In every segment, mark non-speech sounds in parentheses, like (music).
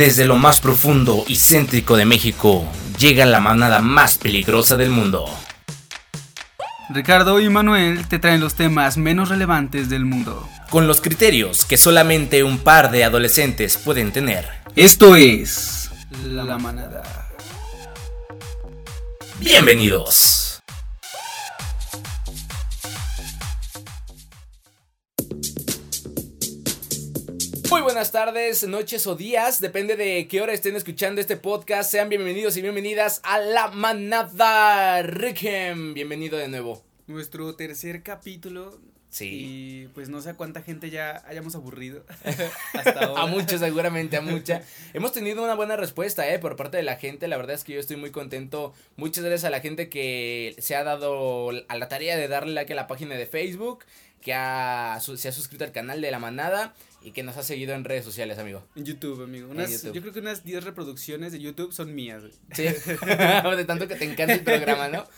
Desde lo más profundo y céntrico de México, llega la manada más peligrosa del mundo. Ricardo y Manuel te traen los temas menos relevantes del mundo. Con los criterios que solamente un par de adolescentes pueden tener. Esto es... La manada. Bienvenidos. Muy buenas tardes, noches o días, depende de qué hora estén escuchando este podcast. Sean bienvenidos y bienvenidas a la manada Rickem. Bienvenido de nuevo. Nuestro tercer capítulo. Sí. Y pues no sé a cuánta gente ya hayamos aburrido. (laughs) Hasta ahora. a muchos, seguramente, a mucha. Hemos tenido una buena respuesta, ¿eh? Por parte de la gente. La verdad es que yo estoy muy contento. Muchas gracias a la gente que se ha dado a la tarea de darle like a la página de Facebook. Que ha, se ha suscrito al canal de la manada y que nos ha seguido en redes sociales, amigo. En YouTube, amigo. Unas, Yo creo que unas 10 reproducciones de YouTube son mías. Sí, (laughs) de tanto que te encanta el programa, ¿no? (laughs)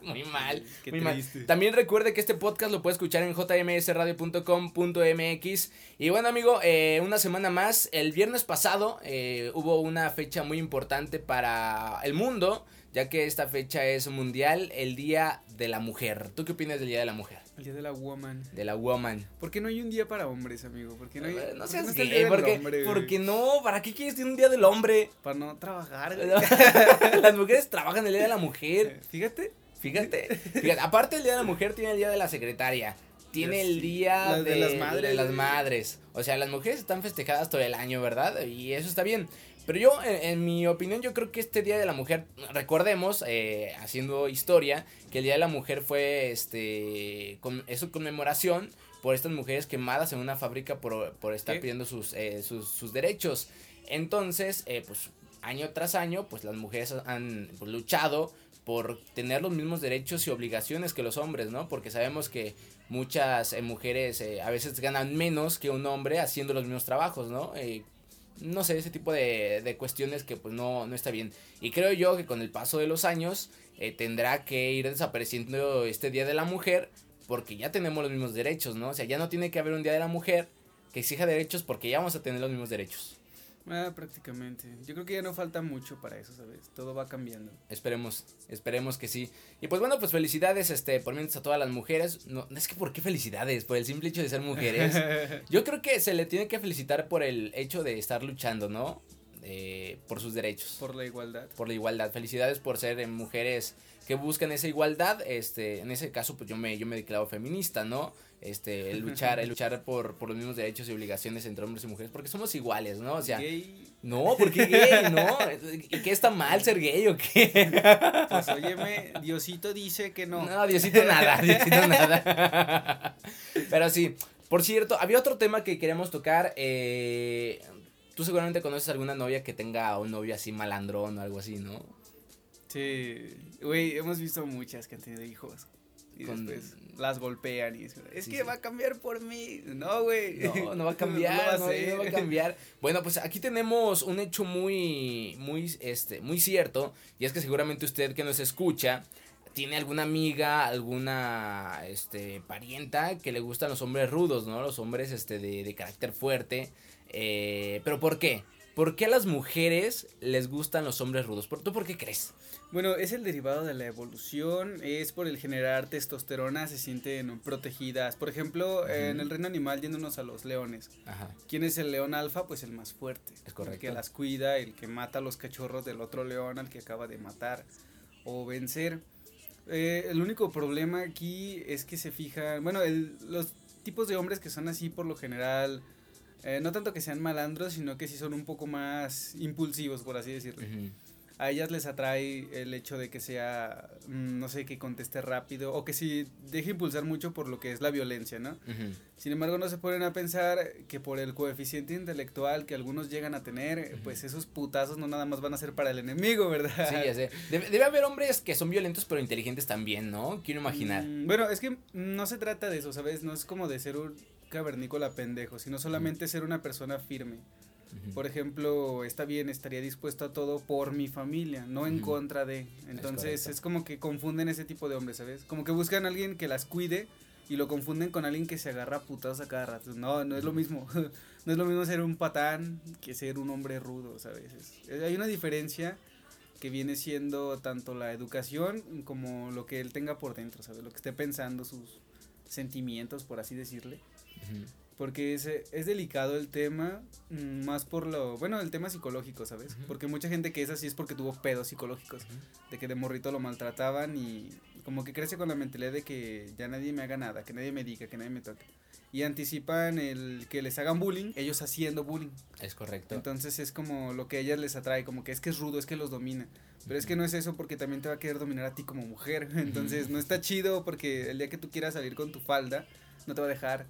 muy mal. Qué muy triste. mal. También recuerde que este podcast lo puede escuchar en jmsradio.com.mx. Y bueno, amigo, eh, una semana más. El viernes pasado eh, hubo una fecha muy importante para el mundo, ya que esta fecha es mundial, el Día de la Mujer. ¿Tú qué opinas del Día de la Mujer? El día de la woman. De la woman. ¿Por qué no hay un día para hombres, amigo? ¿Por qué no hay Eh, No por qué seas gay, día del porque, hombre, porque no, ¿para qué quieres tener un día del hombre? Para no trabajar. (laughs) Las mujeres trabajan el día de la mujer. Fíjate. Fíjate, (laughs) fíjate, aparte el día de la mujer tiene el día de la secretaria. Tiene el día de las madres, de las madres. O sea, las mujeres están festejadas todo el año, ¿verdad? Y eso está bien. Pero yo, en, en mi opinión, yo creo que este Día de la Mujer, recordemos, eh, haciendo historia, que el Día de la Mujer fue, este, con, es su conmemoración por estas mujeres quemadas en una fábrica por, por estar ¿Qué? pidiendo sus, eh, sus, sus derechos. Entonces, eh, pues, año tras año, pues las mujeres han pues, luchado por tener los mismos derechos y obligaciones que los hombres, ¿no? Porque sabemos que muchas eh, mujeres eh, a veces ganan menos que un hombre haciendo los mismos trabajos, ¿no? No sé, ese tipo de, de cuestiones que pues no, no está bien. Y creo yo que con el paso de los años eh, tendrá que ir desapareciendo este Día de la Mujer porque ya tenemos los mismos derechos, ¿no? O sea, ya no tiene que haber un Día de la Mujer que exija derechos porque ya vamos a tener los mismos derechos. Ah, prácticamente. Yo creo que ya no falta mucho para eso, ¿sabes? Todo va cambiando. Esperemos, esperemos que sí. Y pues bueno, pues felicidades, este, por mientras a todas las mujeres. No, es que por qué felicidades, por el simple hecho de ser mujeres. (laughs) Yo creo que se le tiene que felicitar por el hecho de estar luchando, ¿no? Eh, por sus derechos. Por la igualdad. por la igualdad. Felicidades por ser eh, mujeres que buscan esa igualdad. Este, en ese caso, pues yo me, yo me declaro feminista, ¿no? Este, el (laughs) luchar, el luchar por, por los mismos derechos y obligaciones entre hombres y mujeres, porque somos iguales, ¿no? O sea, Gay, no, porque gay, ¿no? ¿Y qué está mal ser gay o qué? pues óyeme, Diosito dice que no. No, Diosito nada, (laughs) Diosito nada. Pero sí, por cierto, había otro tema que queremos tocar. Eh, tú seguramente conoces alguna novia que tenga un novio así malandrón o algo así, ¿no? Sí, güey, hemos visto muchas que han tenido hijos. Y Con- después las golpean y es Sí, que sí. va a cambiar por mí. No, güey. No, no va a (laughs) cambiar, va no, va a cambiar. Bueno, pues aquí tenemos un hecho muy, muy, este, muy cierto, y es que seguramente usted que nos escucha tiene alguna amiga, alguna, este, parienta que le gustan los hombres rudos, ¿no? Los hombres, este, de, de carácter fuerte. Eh, pero ¿por qué? ¿Por qué a las mujeres les gustan los hombres rudos? ¿Por, ¿Tú por qué crees? Bueno, es el derivado de la evolución, es por el generar testosterona, se sienten protegidas. Por ejemplo, en Ujú. el reino animal, yéndonos a los leones. Ajá, ¿Quién es el león alfa? Pues el más fuerte. es correcto. El que las cuida, el que mata a los cachorros del otro león al que acaba de matar o vencer. Eh, el único problema aquí es que se fijan, bueno, el- los tipos de hombres que son así por lo general, eh, no tanto que sean malandros, sino que sí son un poco más impulsivos, por así decirlo. A ellas les atrae el hecho de que sea, mm, no sé, que conteste rápido o que sí deje impulsar mucho por lo que es la violencia, ¿no? Sin embargo, no se ponen a pensar que por el coeficiente intelectual que algunos llegan a tener, pues esos putazos no nada más van a ser para el enemigo, ¿verdad? Sí, ya sé. Debe, debe haber hombres que son violentos pero inteligentes también, ¿no? Quiero imaginar. Mm, bueno, es que no se trata de eso, ¿sabes? No es como de ser un cavernícola pendejo, sino solamente ser una persona firme. Por ejemplo, está bien, estaría dispuesto a todo por mi familia, no en contra de. Entonces correcto. es como que confunden ese tipo de hombres, ¿sabes? Como que buscan a alguien que las cuide y lo confunden con alguien que se agarra a putados a cada rato. No, no es lo mismo. (laughs) no es lo mismo ser un patán que ser un hombre rudo, ¿sabes? Es- hay una diferencia que viene siendo tanto la educación como lo que él tenga por dentro, ¿sabes? Lo que esté pensando, sus sentimientos, por así decirle. Porque es, es delicado el tema, mm, más por lo, bueno, el tema psicológico, ¿sabes? Porque mucha gente que es así es porque tuvo pedos psicológicos, de que de morrito lo maltrataban y como que crece con la mentalidad de que ya nadie me haga nada, que nadie me diga, que nadie me toque. Y anticipan el que les hagan bullying, ellos haciendo bullying. Es correcto. Entonces es como lo que a ellas les atrae, como que es que es rudo, es que los domina. Pero es que no es eso porque también te va a querer dominar a ti como mujer. (laughs) Entonces no está chido porque el día que tú quieras salir con tu falda, no te va a dejar.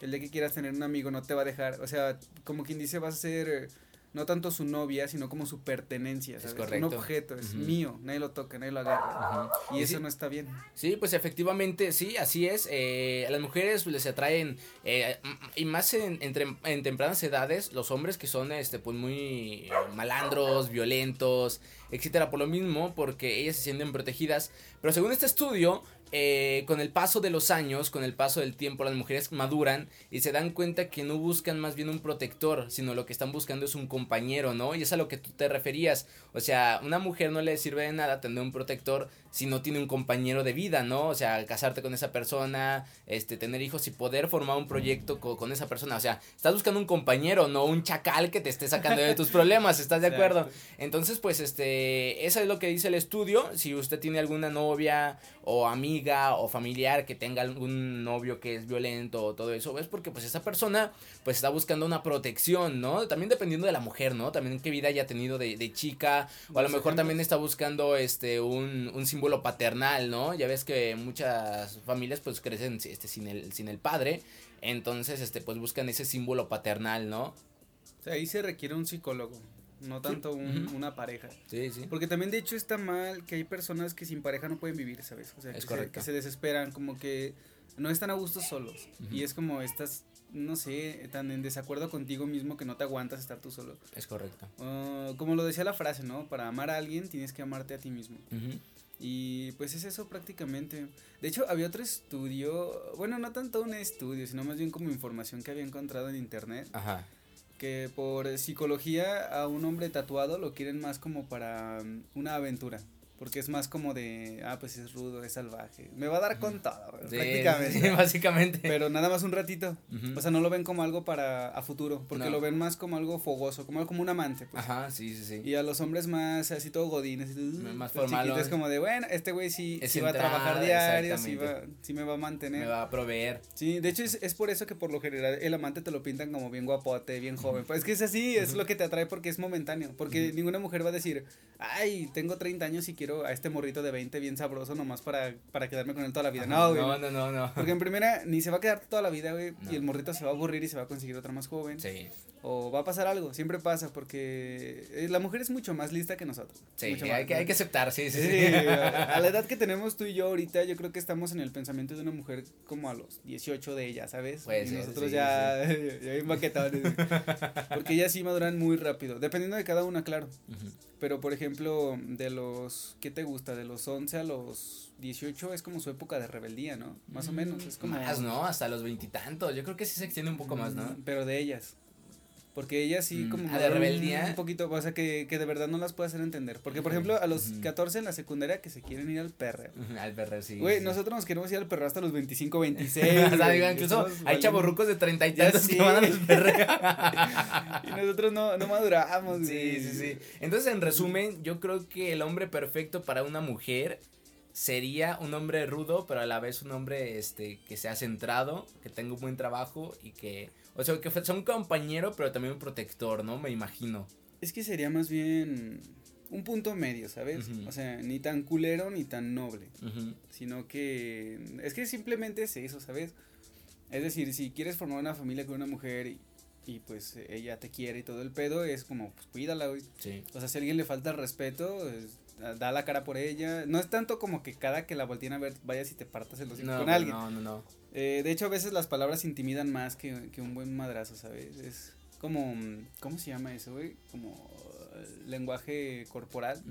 El día que quieras tener un amigo, no te va a dejar. O sea, como quien dice, vas a ser eh, no tanto su novia, sino como su pertenencia. Es ¿sabes? correcto. Un objeto, es Ujú. mío, nadie lo toca, nadie lo agarra. Ujú. Y Y eso sí- no está bien. Sí, pues efectivamente, sí, así es. Eh, a las mujeres les atraen, eh, y más en, en, trem- en tempranas edades, los hombres que son, este, pues muy malandros, violentos, etcétera, por lo mismo, porque ellas se sienten protegidas. Pero según este estudio, eh, con el paso de los años, con el paso del tiempo, las mujeres maduran y se dan cuenta que no buscan más bien un protector, sino lo que están buscando es un compañero, ¿no? Y es a lo que tú te referías. O sea, una mujer no le sirve de nada tener un protector si no tiene un compañero de vida, ¿no? O sea, casarte con esa persona, este, tener hijos y poder formar un proyecto co- con, esa persona. O sea, estás buscando un compañero, no un chacal que te esté sacando de tus problemas, ¿estás de acuerdo? Entonces, pues, este, eso es lo que dice el estudio. Si usted tiene alguna novia o amiga o familiar que tenga algún novio que es violento o todo eso, es porque, pues, esa persona, pues, está buscando una protección, ¿no? También dependiendo de la mujer, ¿no? También qué vida haya tenido de, de chica, o a lo mejor también está buscando, este, un, un símbolo paternal, ¿no? Ya ves que muchas familias, pues, crecen, este, sin el, sin el padre, entonces, este, pues, buscan ese símbolo paternal, ¿no? O sea, ahí se requiere un psicólogo, no tanto un- una pareja. Sí, sí. Porque también de hecho está mal que hay personas que sin pareja no pueden vivir, ¿sabes? O sea, Es que, se, que se desesperan, como que no están a gusto solos. Y es como estás, no sé, tan en desacuerdo contigo mismo que no te aguantas estar tú solo. Es correcto. Como lo decía la frase, ¿no? Para amar a alguien tienes que amarte a ti mismo. Y pues es eso prácticamente. De hecho, había otro estudio, bueno, no tanto un estudio, sino más bien como información que había encontrado en internet Ajá. Que por psicología a un hombre tatuado lo quieren más como para mm, una aventura. Porque es más como de, ah, pues es rudo, es salvaje. Me va a dar con todo, Sí, prácticamente. sí, (laughs) básicamente. Pero nada más un ratito. O sea, no lo ven como algo para a futuro. Porque No. lo ven más como algo fogoso, como, como un amante. Pues. Ajá, sí, sí, sí. Y a los hombres más así todo godines. uh, Más formalón. Es como de, bueno, este güey sí, sí va a trabajar diario, sí, va, sí me va a mantener. Me va a proveer. Sí, de hecho es, es por eso que por lo general el amante te lo pintan como bien guapote, bien joven. Pues es que es así, es lo que te atrae porque es momentáneo. Porque ninguna mujer va a decir, ay, tengo 30 años y quiero a este morrito de 20 bien sabroso nomás para, para quedarme con él toda la vida. No, güey. No, no, no, no. Porque en primera ni se va a quedar toda la vida, güey. No. Y el morrito se va a aburrir y se va a conseguir otra más joven. Sí, O va a pasar algo, siempre pasa porque eh, la mujer es mucho más lista que nosotros. sí, mucho hay, más, que, ¿no? hay que aceptar, sí, sí, Sí, sí. (laughs) a la edad que tenemos tú y yo ahorita, yo creo que estamos en el pensamiento de una mujer como a los 18 de ella, ¿sabes? Puede y nosotros sí, ya, (laughs) ya bien maquetones. (laughs) Porque ellas sí maduran muy rápido, dependiendo de cada una, claro. Ujú. Pero, por ejemplo, de los, ¿qué te gusta? De los 11 a los 18 es como su época de rebeldía, ¿no? Más o menos, es como... Más, ¿no? Hasta los veintitantos. Yo creo que sí se extiende un poco más, ¿no? Pero de ellas. Porque ellas sí Mm, como... de maduran rebeldía. Un poquito, o sea, que, que de verdad no las puede hacer entender. Porque, por ejemplo, a los ujú. 14 en la secundaria que se quieren ir al perreo. Al perro, sí. Güey, sí. nosotros nos queremos ir al perro hasta los 25, 26. (laughs) o sea, güey, digo, incluso hay valiendo. chavorrucos de treinta y Ya tantos que van a los perreos. (laughs) Y nosotros no, no maduramos, Sí, güey. sí, sí. Entonces, en resumen, yo creo que el hombre perfecto para una mujer sería un hombre rudo, pero a la vez un hombre este que sea centrado, que tenga un buen trabajo y que, o sea, que sea un compañero, pero también un protector, ¿no? Me imagino. Es que sería más bien un punto medio, ¿sabes? O sea, ni tan culero ni tan noble. Sino que. Es que simplemente es eso, ¿sabes? Es decir, si quieres formar una familia con una mujer y, y pues ella te quiere y todo el pedo, es como, pues cuídala, güey. Sí. O sea, si a alguien le falta el respeto, es- da la cara por ella. No es tanto como que cada que la volteen a ver vayas y te partas el hocico No, con alguien. no, no, no. Eh, de hecho, a veces las palabras intimidan más que, que un buen madrazo, ¿sabes? Es como, mm, ¿cómo se llama eso, güey? Como eh, lenguaje corporal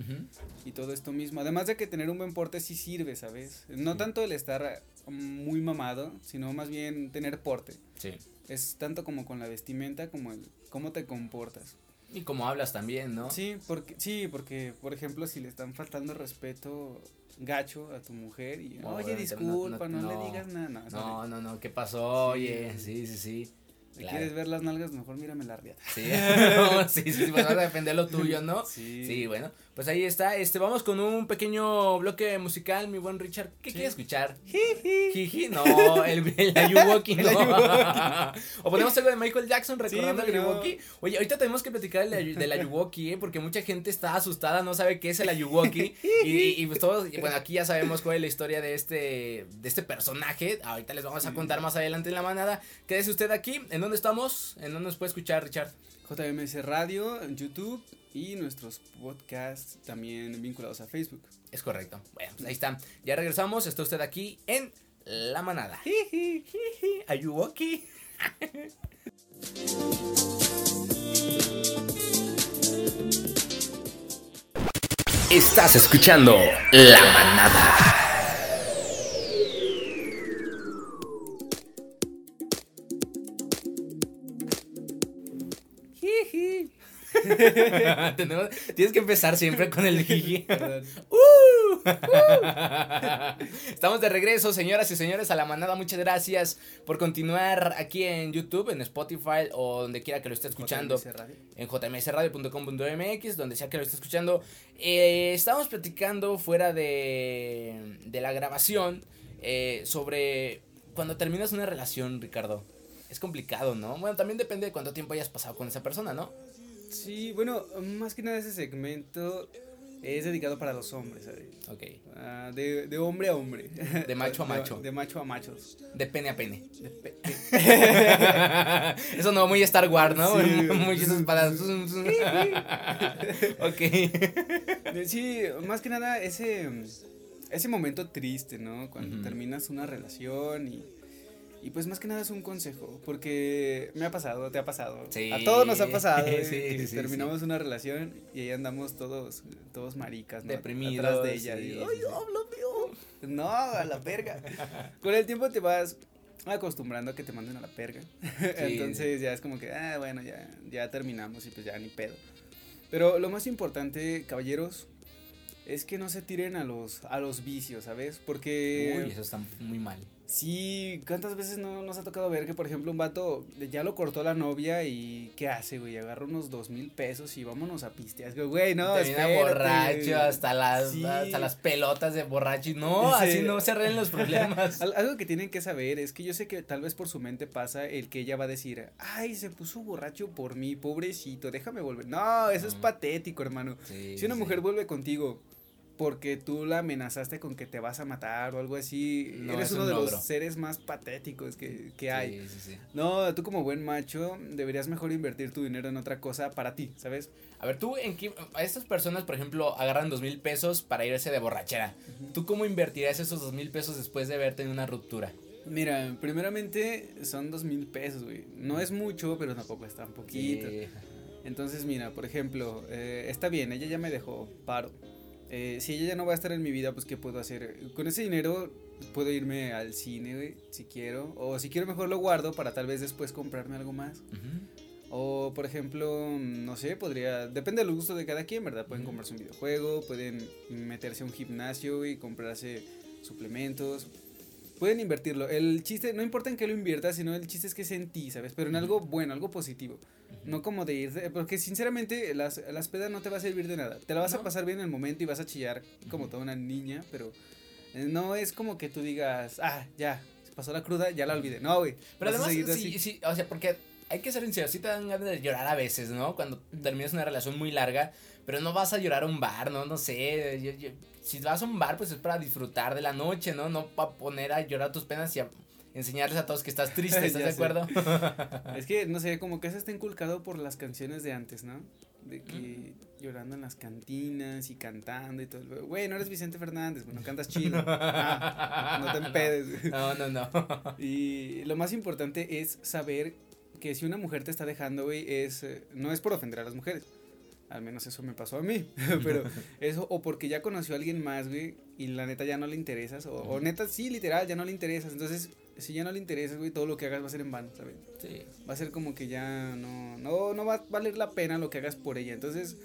y todo esto mismo. Además de que tener un buen porte sí sirve, ¿sabes? No Sí. tanto el estar muy mamado, sino más bien tener porte. Sí. Es tanto como con la vestimenta como el cómo te comportas. Y cómo hablas también, ¿no? Sí, porque, sí, porque, por ejemplo, si le están faltando respeto gacho a tu mujer y, No, oye, disculpa, no, no, le digas nada. No, No, no, no, ¿qué pasó? Oye, sí, sí, sí. Si claro. quieres ver las nalgas, mejor mírame la riata. Sí, (laughs) sí, sí, pues vas a defender lo tuyo, ¿no? (laughs) Sí. Sí, bueno, pues ahí está. Este, vamos con un pequeño bloque musical, mi buen Richard. ¿Qué Sí. quieres escuchar? Jiji. Jiji, no, el, el Ayuwoki, no. O ponemos algo de Michael Jackson recordando Sí, el. Ayuwoki. Oye, ahorita tenemos que platicar del, del Ayuwoki, ¿eh? Porque mucha gente está asustada, no sabe qué es el Ayuwoki. y, y pues todos, y bueno, aquí ya sabemos cuál es la historia de este, de este personaje. Ahorita les vamos a contar más adelante en la manada. Quédese usted aquí. ¿En dónde estamos? ¿En dónde nos puede escuchar, Richard? JMS Radio, en YouTube y nuestros podcasts también vinculados a Facebook. Es correcto. Bueno, pues ahí está. Ya regresamos. Está usted aquí en La Manada. Ayuwoki. Estás escuchando La Manada. Jiji. (laughs) Tenemos- tienes que empezar siempre con el jiji. (laughs) Perdón. Estamos de regreso, señoras y señores, a la manada. Muchas gracias por continuar aquí en YouTube, en Spotify o donde quiera que lo esté escuchando. JMS Radio. en jmsradio.com.mx, donde sea que lo esté escuchando. Eh, estábamos platicando fuera de, de la grabación eh, sobre cuando terminas una relación, Ricardo. Es complicado, ¿no? Bueno, también depende de cuánto tiempo hayas pasado con esa persona, ¿no? Sí, bueno, más que nada ese segmento es dedicado para los hombres, ¿sabes? Ok. Ah, de, de hombre a hombre. De macho a macho. De, macho a machos. De pene a pene. De pe- (laughs) (laughs) Eso no, muy Star Wars, ¿no? Sí. (laughs) muy esas espadas. ok. sí, más que nada ese, ese momento triste, ¿no? Cuando terminas una relación y, y pues más que nada es un consejo, porque me ha pasado, te ha pasado. Sí. A todos nos ha pasado. (laughs) Sí, eh, sí, terminamos una relación y ahí andamos todos, todos maricas, ¿no? Deprimidos, Atrás de ella. y, Ay, mío. No, a la verga. (laughs) Con el tiempo te vas acostumbrando a que te manden a la perga. Entonces ya es como que, ah, bueno, ya, ya terminamos y pues ya ni pedo. Pero lo más importante, caballeros, es que no se tiren a los, a los vicios, ¿sabes? Porque Uy, eso está muy mal. sí, ¿cuántas veces no nos ha tocado ver que, por ejemplo, un vato ya lo cortó la novia y ¿qué hace, güey? Agarra unos dos mil pesos y vámonos a pistear. Güey, no, Termina borracho hasta las, Sí. hasta las pelotas de borracho. y No, Sí. así no se arreglan los problemas. (laughs) Al- Algo que tienen que saber es que yo sé que tal vez por su mente pasa el que ella va a decir, ay, se puso borracho por mí, pobrecito, déjame volver. No, eso es Mm. patético, hermano. Sí, Si una mujer vuelve contigo porque tú la amenazaste con que te vas a matar o algo así, No, eres es uno un de logro. los seres más patéticos que, que hay. Sí, sí, sí. No, tú como buen macho deberías mejor invertir tu dinero en otra cosa para ti, ¿sabes? A ver, tú, en qué, a estas personas, por ejemplo, agarran dos mil pesos para irse de borrachera. ¿Tú cómo invertirías esos dos mil pesos después de verte en una ruptura? Mira, primeramente son dos mil pesos, güey. No es mucho, pero tampoco es tan poquito. Entonces, mira, por ejemplo, eh, está bien, ella ya me dejó paro. Eh, si ella ya no va a estar en mi vida, pues ¿qué puedo hacer? Con ese dinero puedo irme al cine, güey, si quiero. O si quiero mejor lo guardo para tal vez después comprarme algo más. Ujú. O, por ejemplo, no sé, podría... Depende del gusto de cada quien, ¿verdad? Pueden comprarse un videojuego, pueden meterse a un gimnasio y comprarse suplementos. Pueden invertirlo. El chiste, no importa en qué lo inviertas, sino el chiste es que es en ti, ¿sabes? Pero en algo bueno, algo positivo. No como de ir, porque sinceramente las, las pedas no te va a servir de nada. Te la vas a pasar bien en el momento y vas a chillar como toda una niña, pero eh, no es como que tú digas, ah, ya, se pasó la cruda, ya la olvidé. No, güey. Pero además, sí, así. sí, o sea, porque hay que ser sinceros, sí te dan ganas de llorar a veces, ¿no? Cuando terminas una relación muy larga, pero no vas a llorar a un bar, ¿no? No sé, yo- yo- si vas a un bar, pues es para disfrutar de la noche, ¿no? No para poner a llorar tus penas y a enseñarles a todos que estás (laughs) triste, ¿estás de acuerdo? (laughs) Es que, no sé, como que eso está inculcado por las canciones de antes, ¿no? De que llorando en las cantinas y cantando y todo. Güey, no eres Vicente Fernández, bueno, cantas chido. Ah, no te (laughs) empedes. No, no, no. Y lo más importante es saber que si una mujer te está dejando, güey, es, eh, no es por ofender a las mujeres, Al menos eso me pasó a mí. Pero eso, o porque ya conoció a alguien más, güey, y la neta ya no le interesas. O, o neta, sí, literal, ya no le interesas. Entonces, si ya no le interesas, güey, todo lo que hagas va a ser en vano, ¿sabes? Sí. Va a ser como que ya no, no, no va a valer la pena lo que hagas por ella. Entonces,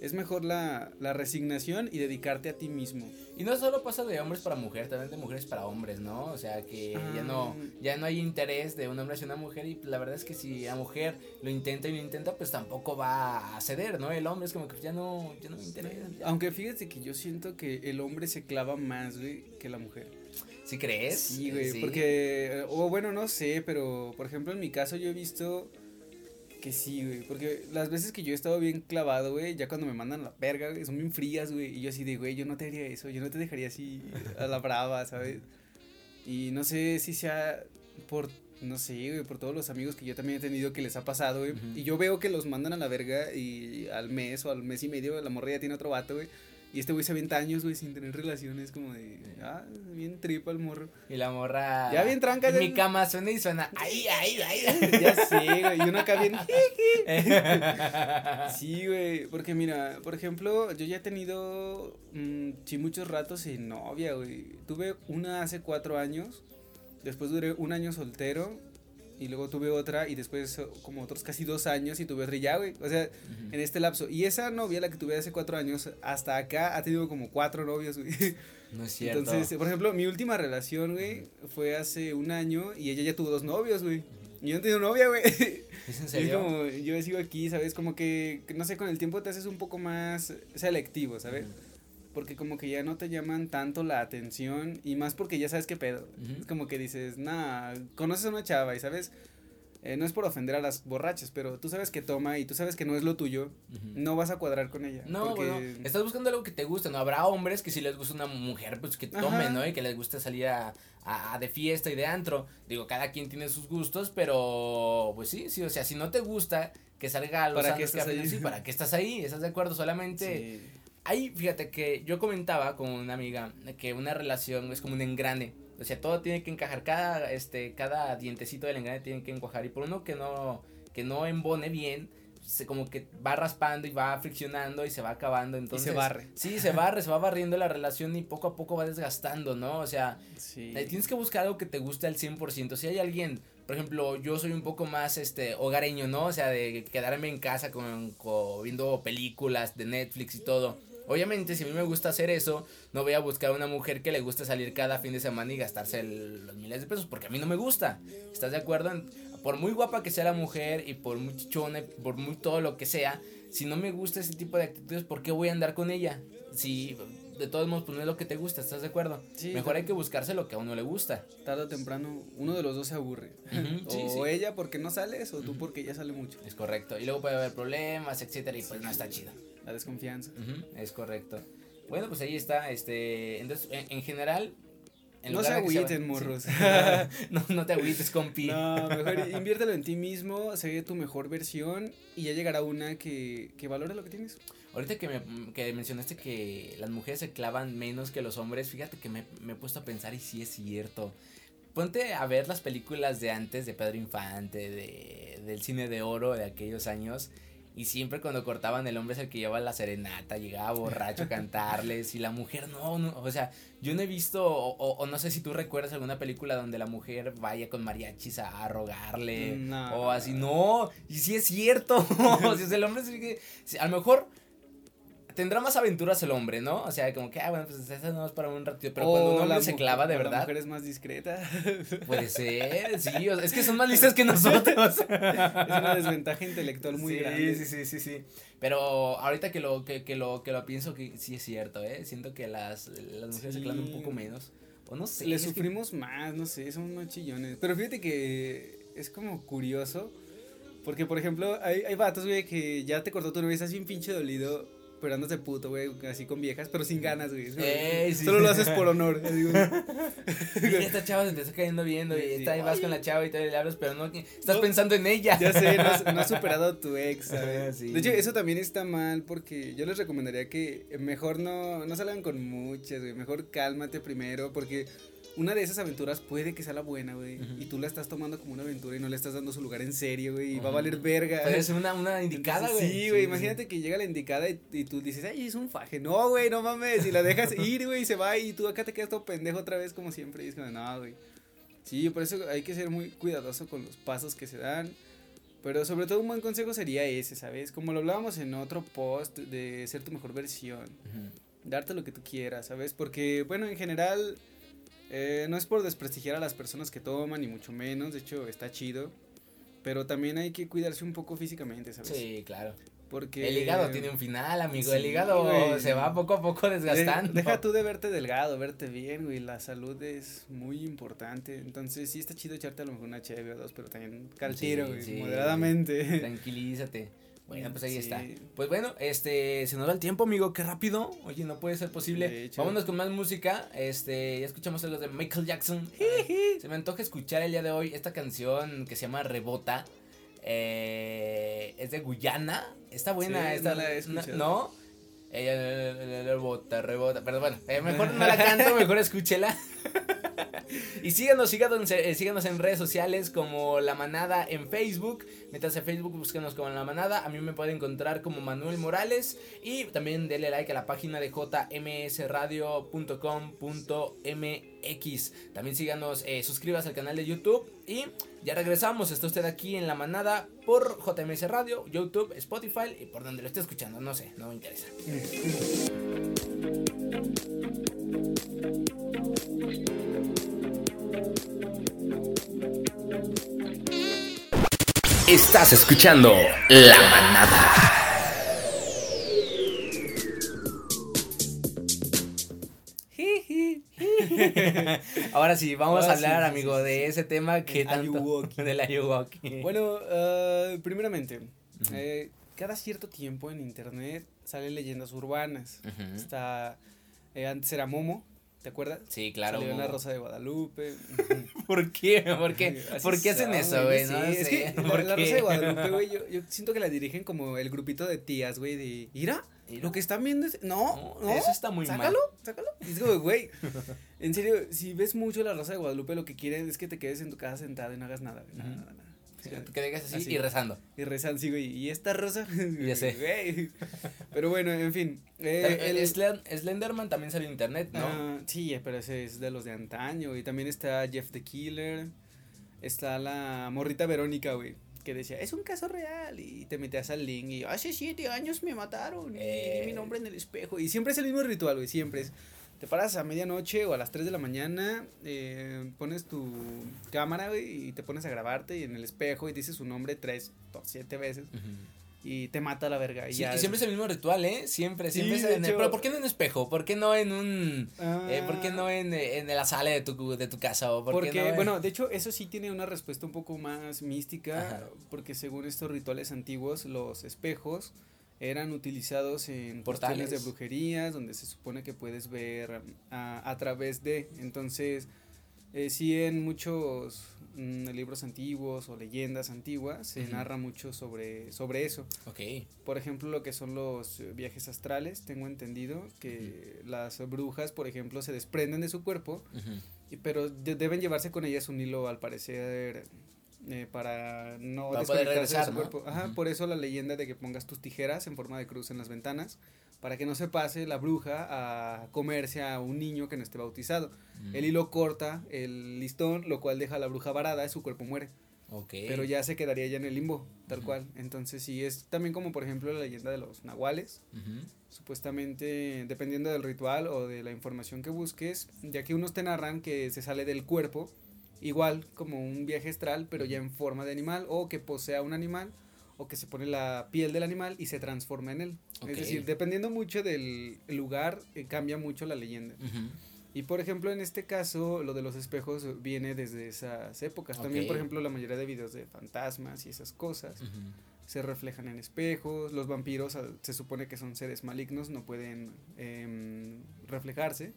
es mejor la, la resignación y dedicarte a ti mismo. Y no solo pasa de hombres para mujeres, también de mujeres para hombres, ¿no? O sea que ya no Ah. ya no hay interés de un hombre hacia una mujer y la verdad es que si la mujer lo intenta y lo intenta, pues tampoco va a ceder, ¿no? El hombre es como que ya no ya no me interesa. ya. Aunque fíjate que yo siento que el hombre se clava más, güey, que la mujer. ¿Sí crees? Sí, güey, porque, o bueno, no sé, pero por ejemplo en mi caso yo he visto que sí, güey, porque las veces que yo he estado bien clavado, güey, ya cuando me mandan la verga, güey, son bien frías, güey, y yo así de, güey, yo no te haría eso, yo no te dejaría así a la brava, ¿sabes? Y no sé si sea por, no sé, güey, por todos los amigos que yo también he tenido que les ha pasado, güey, y yo veo que los mandan a la verga y al mes o al mes y medio la morra ya tiene otro vato, güey. Y este güey se avienta años, güey, sin tener relaciones, como de, ah, bien tripa el morro. Y la morra Ya bien tranca, En mi cama suena y suena. Ay, ay, ay. (laughs) ya sé, güey, y uno acá bien, (laughs) Sí, güey, porque mira, por ejemplo, yo ya he tenido, mm, sí, muchos ratos sin novia, güey. Tuve una hace cuatro años, después duré un año soltero, y luego tuve otra, y después oh, como otros casi dos años, y tuve otra y ya, güey. O sea, en este lapso. Y esa novia, la que tuve hace cuatro años, hasta acá ha tenido como cuatro novios, güey. No es cierto. Entonces, por ejemplo, mi última relación, güey, fue hace un año, y ella ya tuvo dos novios, güey. Y yo no tengo novia, güey. ¿Es en (laughs) Y es serio? como, yo sigo aquí, ¿sabes? Como que, que, no sé, con el tiempo te haces un poco más selectivo, ¿sabes? Porque como que ya no te llaman tanto la atención y más porque ya sabes qué pedo. Es como que dices, nah, conoces a una chava y, ¿sabes? Eh, no es por ofender a las borrachas, pero tú sabes que toma y tú sabes que no es lo tuyo, no vas a cuadrar con ella. No, porque... bueno, estás buscando algo que te guste, ¿no? Habrá hombres que si les gusta una mujer, pues que Ajá. tomen, ¿no? Y que les guste salir a, a- a de fiesta y de antro. Digo, cada quien tiene sus gustos, pero pues sí, sí, o sea, si no te gusta que salga a los ¿Para qué estás cafés, ahí? sí, ¿para qué estás ahí? ¿Estás de acuerdo? Solamente... Sí. Ahí, fíjate que yo comentaba con una amiga que una relación es como un engrane. O sea, todo tiene que encajar, cada, este, cada dientecito del engrane tiene que encajar. Y por uno que no, que no embone bien, se como que va raspando y va friccionando y se va acabando. Entonces, se barre. Sí, se barre, se va barriendo la relación y poco a poco va desgastando, ¿no? O sea, Sí. eh, tienes que buscar algo que te guste al 100%. Si hay alguien, por ejemplo, yo soy un poco más este hogareño, ¿no? O sea, de quedarme en casa con, con- viendo películas de Netflix y todo. Obviamente, si a mí me gusta hacer eso, no voy a buscar una mujer que le guste salir cada fin de semana y gastarse el- los miles de pesos, porque a mí no me gusta. ¿Estás de acuerdo? Por muy guapa que sea la mujer y por muy chichona, y por muy todo lo que sea, si no me gusta ese tipo de actitudes, ¿por qué voy a andar con ella? Si de todos modos, pues no es lo que te gusta, ¿estás de acuerdo? Sí, Mejor hay que buscarse lo que a uno le gusta. Tarde o temprano, uno de los dos se aburre. (laughs) O sí. ella porque no sales, o tú porque ella sale mucho. Es correcto. Y luego puede haber problemas, etcétera, y pues no está chido. La desconfianza. Ujú, Es correcto. Bueno, pues ahí está, este, entonces, en, en general... en No se agüiten, sí. morros. (laughs) no, no te agüites, compi. No, mejor (laughs) inviértelo en ti mismo, sé tu mejor versión y ya llegará una que, que valore lo que tienes. Ahorita que, me, que mencionaste que las mujeres se clavan menos que los hombres, fíjate que me, me he puesto a pensar y sí es cierto. Ponte a ver las películas de antes, de Pedro Infante, de, del cine de oro de aquellos años. Y siempre cuando cortaban el hombre es el que llevaba la serenata, llegaba borracho a cantarles y la mujer no, no, o sea, yo no he visto, o, o- o no sé si tú recuerdas alguna película donde la mujer vaya con mariachis a, a rogarle No. o así, no, y sí es cierto, (laughs) o sea, el hombre sí que- sí, a lo mejor tendrá más aventuras el hombre, ¿no? O sea, como que, ah, bueno, pues eso no es para un ratito, pero cuando un hombre se clava de verdad, La mujer es más discreta. (laughs) puede ser, sí, o sea, es que son más (laughs) listas que nosotros. es una desventaja intelectual muy sí, grande. Sí, sí, sí, sí. Pero ahorita que lo, que, que lo, que lo pienso, que sí es cierto, ¿eh? Siento que las, las mujeres se clavan un poco menos. O no sé. Le que- sufrimos más, no sé, somos más chillones. Pero fíjate que es como curioso. Porque, por ejemplo, hay, hay vatos, güey, que ya te cortó tu novia, estás bien pinche dolido, pero andas de puto, güey, así con viejas, pero sin ganas, güey. Ey, sí. Solo lo haces por honor. así. Mira, (laughs) esta chava se te está cayendo viendo y Sí, está ahí vas con la chava y te le hablas, pero no, estás No. pensando en ella. Ya sé, no has, (laughs) no has superado a tu ex, ¿sabes? Sí. De hecho, eso también está mal porque yo les recomendaría que mejor no, no salgan con muchas, güey. Mejor cálmate primero porque una de esas aventuras puede que sea la buena, güey. Ujú. Y tú la estás tomando como una aventura y no le estás dando su lugar en serio, güey. Y va a valer verga. Puede ser una, una indicada, güey. Sí, güey, imagínate que llega la indicada y, y tú dices, ay, es un faje. No, güey, no mames. Y la dejas (laughs) ir, güey, y se va y tú acá te quedas todo pendejo otra vez como siempre. Y es como, no, güey. Sí, por eso hay que ser muy cuidadoso con los pasos que se dan. Pero sobre todo un buen consejo sería ese, ¿sabes? Como lo hablábamos en otro post de ser tu mejor versión. Ujú. Darte lo que tú quieras, ¿sabes? Porque, bueno, en general, eh, no es por desprestigiar a las personas que toman, ni mucho menos. De hecho, está chido. Pero también hay que cuidarse un poco físicamente, ¿sabes? Sí, claro. Porque El hígado tiene un final, amigo. el hígado güey. se va poco a poco De- desgastando. deja tú de verte delgado, verte bien, güey. La salud es muy importante. Entonces, sí está chido echarte a lo mejor una cheve o dos, pero también caltiro, Sí, güey. sí. moderadamente. Tranquilízate. Bueno, pues ahí Sí. está. Pues bueno, este, se nos va el tiempo, amigo, qué rápido. Oye, no puede ser posible. Vámonos con más música. Este, ya escuchamos algo de Michael Jackson. se me antoja escuchar el día de hoy esta canción que se llama Rebota. Eh, es de Guyana. Está buena, Sí, esta, no la he escuchado. ¿no? Ella rebota, rebota. Pero bueno, eh, mejor no la (laughs) canto, mejor escúchela. (laughs) y síganos, síganos, eh, síganos en redes sociales como La Manada en Facebook. Mientras en Facebook búsquenos como La Manada. A mí me pueden encontrar como Manuel Morales. Y también denle like a la página de jmsradio.com.mx. También síganos, eh, suscríbase al canal de YouTube. Y ya regresamos. Está usted aquí en La Manada por JMS Radio, YouTube, Spotify y por donde lo esté escuchando. No sé, no me interesa. Estás escuchando La Manada. (laughs) Ahora sí, vamos Ahora a hablar, sí, sí, amigo, sí, de ese tema que El tanto (laughs) del Ayuwoki. Bueno, ah, primeramente, eh, cada cierto tiempo en internet salen leyendas urbanas. Está, eh, antes era Momo, ¿te acuerdas? Sí, claro. Salió en la. Rosa de Guadalupe. (laughs) ¿Por qué? (laughs) ¿Por qué? ¿Por qué hacen eso, güey? Sí, No es que (laughs) la, ¿por la? Rosa de Guadalupe, güey, yo, yo siento que la dirigen como el grupito de tías, güey, de, Mira. lo que están viendo es, no, No, no, eso está muy sácalo, mal. sácalo. Es como, güey, en serio, si ves mucho la Rosa de Guadalupe, lo que quieren es que te quedes en tu casa sentado y no hagas nada, güey, nada, nada. Que digas así, así. y rezando. Y rezan, sí, güey, y esta rosa, (laughs) Ya sé. güey. Pero bueno, en fin, eh, el, el- Slen- Slenderman también salió en internet, ¿no? Ah, sí, pero ese es de los de antaño. Y también está Jeff the Killer. Está la morrita Verónica, güey. Que decía, es un caso real. Y te metías al link y hace siete años me mataron. Y Eh. vi mi nombre en el espejo. Y siempre es el mismo ritual, güey. Siempre es. Te paras a medianoche o a las 3 de la mañana, eh, pones tu cámara, güey, y te pones a grabarte y en el espejo y dices su nombre tres, dos, siete veces y te mata la verga. Y Sí, ya y siempre es el mismo ritual, ¿eh? Siempre, Sí, siempre es en el-. Pero ¿por qué no en un espejo? ¿Por qué no en un... eh, ¿Por qué Ah. no en, en la sala de tu, de tu casa? ¿O por Porque, qué no en- bueno, de hecho, eso sí tiene una respuesta un poco más mística, Ajá. porque según estos rituales antiguos, los espejos eran utilizados en Portales. de brujerías, donde se supone que puedes ver a, a través de, entonces, eh, sí en muchos mm, libros antiguos o leyendas antiguas se narra mucho sobre, sobre eso. Ok. Por ejemplo, lo que son los viajes astrales, tengo entendido que las brujas, por ejemplo, se desprenden de su cuerpo y- pero de- deben llevarse con ellas un hilo, al parecer, eh, para no Para desconectarse de su ¿no? cuerpo. Ajá, Ujú. por eso la leyenda de que pongas tus tijeras en forma de cruz en las ventanas, para que no se pase la bruja a comerse a un niño que no esté bautizado. Mm. El hilo corta el listón, lo cual deja a la bruja varada y su cuerpo muere. Ok. Pero ya se quedaría ya en el limbo, tal Ujú. cual. Entonces sí, es también como por ejemplo la leyenda de los nahuales. Ujú. Supuestamente, dependiendo del ritual o de la información que busques, ya que unos te narran que se sale del cuerpo, igual como un viaje astral, pero ya en forma de animal, o que posea un animal, o que se pone la piel del animal y se transforma en él. Es decir, dependiendo mucho del lugar, eh, cambia mucho la leyenda. Y por ejemplo, en este caso, lo de los espejos viene desde esas épocas. También, por ejemplo, la mayoría de videos de fantasmas y esas cosas se reflejan en espejos. Los vampiros se supone que son seres malignos, no pueden em, reflejarse.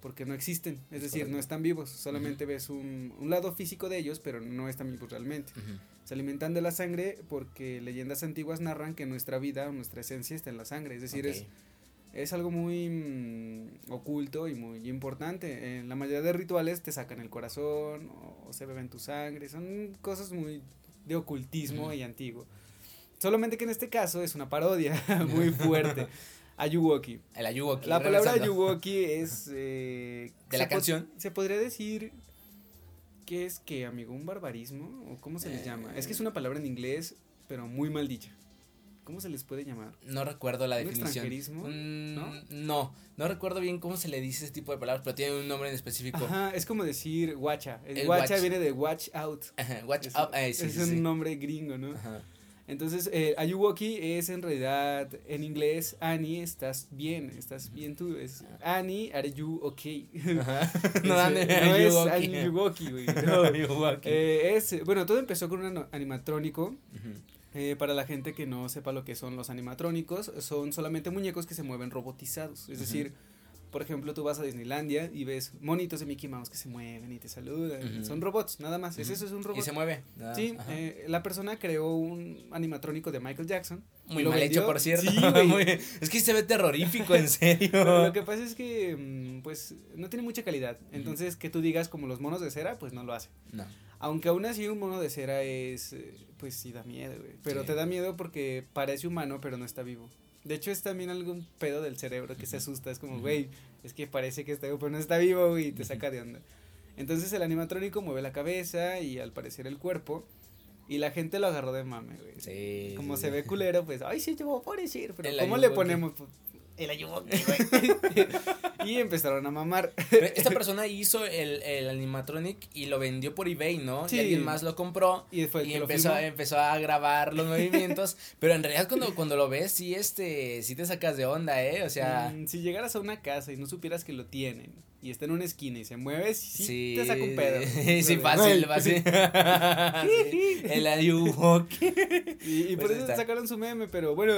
Porque no existen. Es decir, no están vivos. Solamente ves un, un lado físico de ellos, pero no están vivos realmente. Ujú. Se alimentan de la sangre porque leyendas antiguas narran que nuestra vida, nuestra esencia está en la sangre. Es decir, Ok. es es algo muy mm, oculto y muy importante. En la mayoría de rituales te sacan el corazón o, se beben tu sangre, son cosas muy de ocultismo y antiguo. Solamente que en este caso es una parodia (laughs) muy (laughs) fuerte. Ayuwoki. El Ayuwoki. La palabra Ayuwoki es... Eh, (laughs) ¿De la canción? Se podría decir ¿Qué es que, amigo? ¿Un barbarismo? ¿O cómo se les llama? Es que es una palabra en inglés, pero muy mal dicha. ¿Cómo se les puede llamar? No recuerdo la ¿Un definición. extranjerismo? ¿No? no, no recuerdo bien cómo se le dice ese tipo de palabras, pero tiene un nombre en específico. Ajá, es como decir guacha. El, El guacha watch. viene de watch out. Ajá, Watch Es, out. eh, sí, es sí, un sí. nombre gringo, ¿no? Ajá. Entonces, eh, Ayuwoki es en realidad, en inglés, Annie, estás bien, estás bien tú. Es Annie, are you okay? Ajá. (laughs) no, (laughs) No, es, es Ayuwoki. Ayuwoki, güey. (laughs) no. Eh, es, bueno, todo empezó con un animatrónico. Eh, para la gente que no sepa lo que son los animatrónicos, son solamente muñecos que se mueven robotizados. Es decir, por ejemplo, tú vas a Disneylandia y ves monitos de Mickey Mouse que se mueven y te saludan. Son robots, nada más. Es eso, es un robot. Y se mueve. Ah, Sí, eh, la persona creó un animatrónico de Michael Jackson. Muy lo mal vendió. hecho, por cierto. Sí. (laughs) Muy- es que se ve terrorífico, en serio. Pero lo que pasa es que, mm, pues, no tiene mucha calidad. Entonces, que tú digas como los monos de cera, pues no lo hace. No. Aunque aún así un mono de cera es, eh, pues sí da miedo, güey. Pero Sí. te da miedo porque parece humano, pero no está vivo. De hecho, es también algún pedo del cerebro que se asusta. Es como, güey, es que parece que está vivo, pero no está vivo, y te saca de onda. Entonces el animatrónico mueve la cabeza y al parecer el cuerpo. Y la gente lo agarró de mame, güey. Sí. Como se ve culero, pues, ay, sí, te voy a parecer. Pero ¿cómo le ponemos? El ayuwoki, güey. (laughs) y empezaron a mamar. Pero esta persona hizo el, el animatronic y lo vendió por eBay, ¿no? Sí. Y alguien más lo compró. Y fue y empezó, empezó a grabar los movimientos. (laughs) pero en realidad cuando, cuando lo ves, sí, este, sí te sacas de onda, ¿eh? O sea, Mm, si llegaras a una casa y no supieras que lo tienen y está en una esquina y se mueve, sí, sí. te saca un pedo. sí, fácil, fácil. (laughs) Sí, El Ayuwoki. Y, y por Pues ahí eso está. sacaron su meme, pero bueno,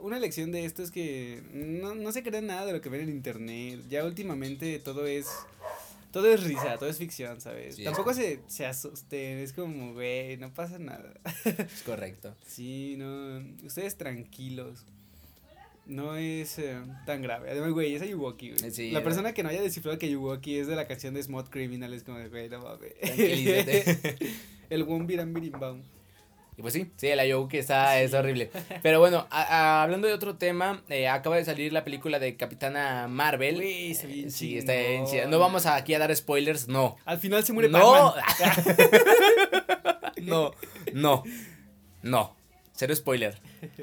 una lección de esto es que no, no se crean nada de lo que ven en internet. Ya últimamente todo es todo es risa, todo es ficción, ¿sabes? Sí, Tampoco se, se asusten, es como, güey, no pasa nada. Es correcto. (laughs) Sí, no, ustedes tranquilos. No es eh, tan grave. Además, güey, es Ayuwoki, güey. Sí, la era- persona que no haya descifrado que Ayuwoki es de la canción de Smooth Criminal es como güey, no mames. Tranquilízate. (laughs) El Won Biram Birimbam. Y pues sí, sí, el Ayuwoki está, es horrible. Pero bueno, a- a- hablando de otro tema, eh, acaba de salir la película de Capitana Marvel. Está bien Eh, sí, está bien chingón. chida. No vamos a- aquí a dar spoilers, no. Al final se muere No. (laughs) No, no, no. Cero spoiler,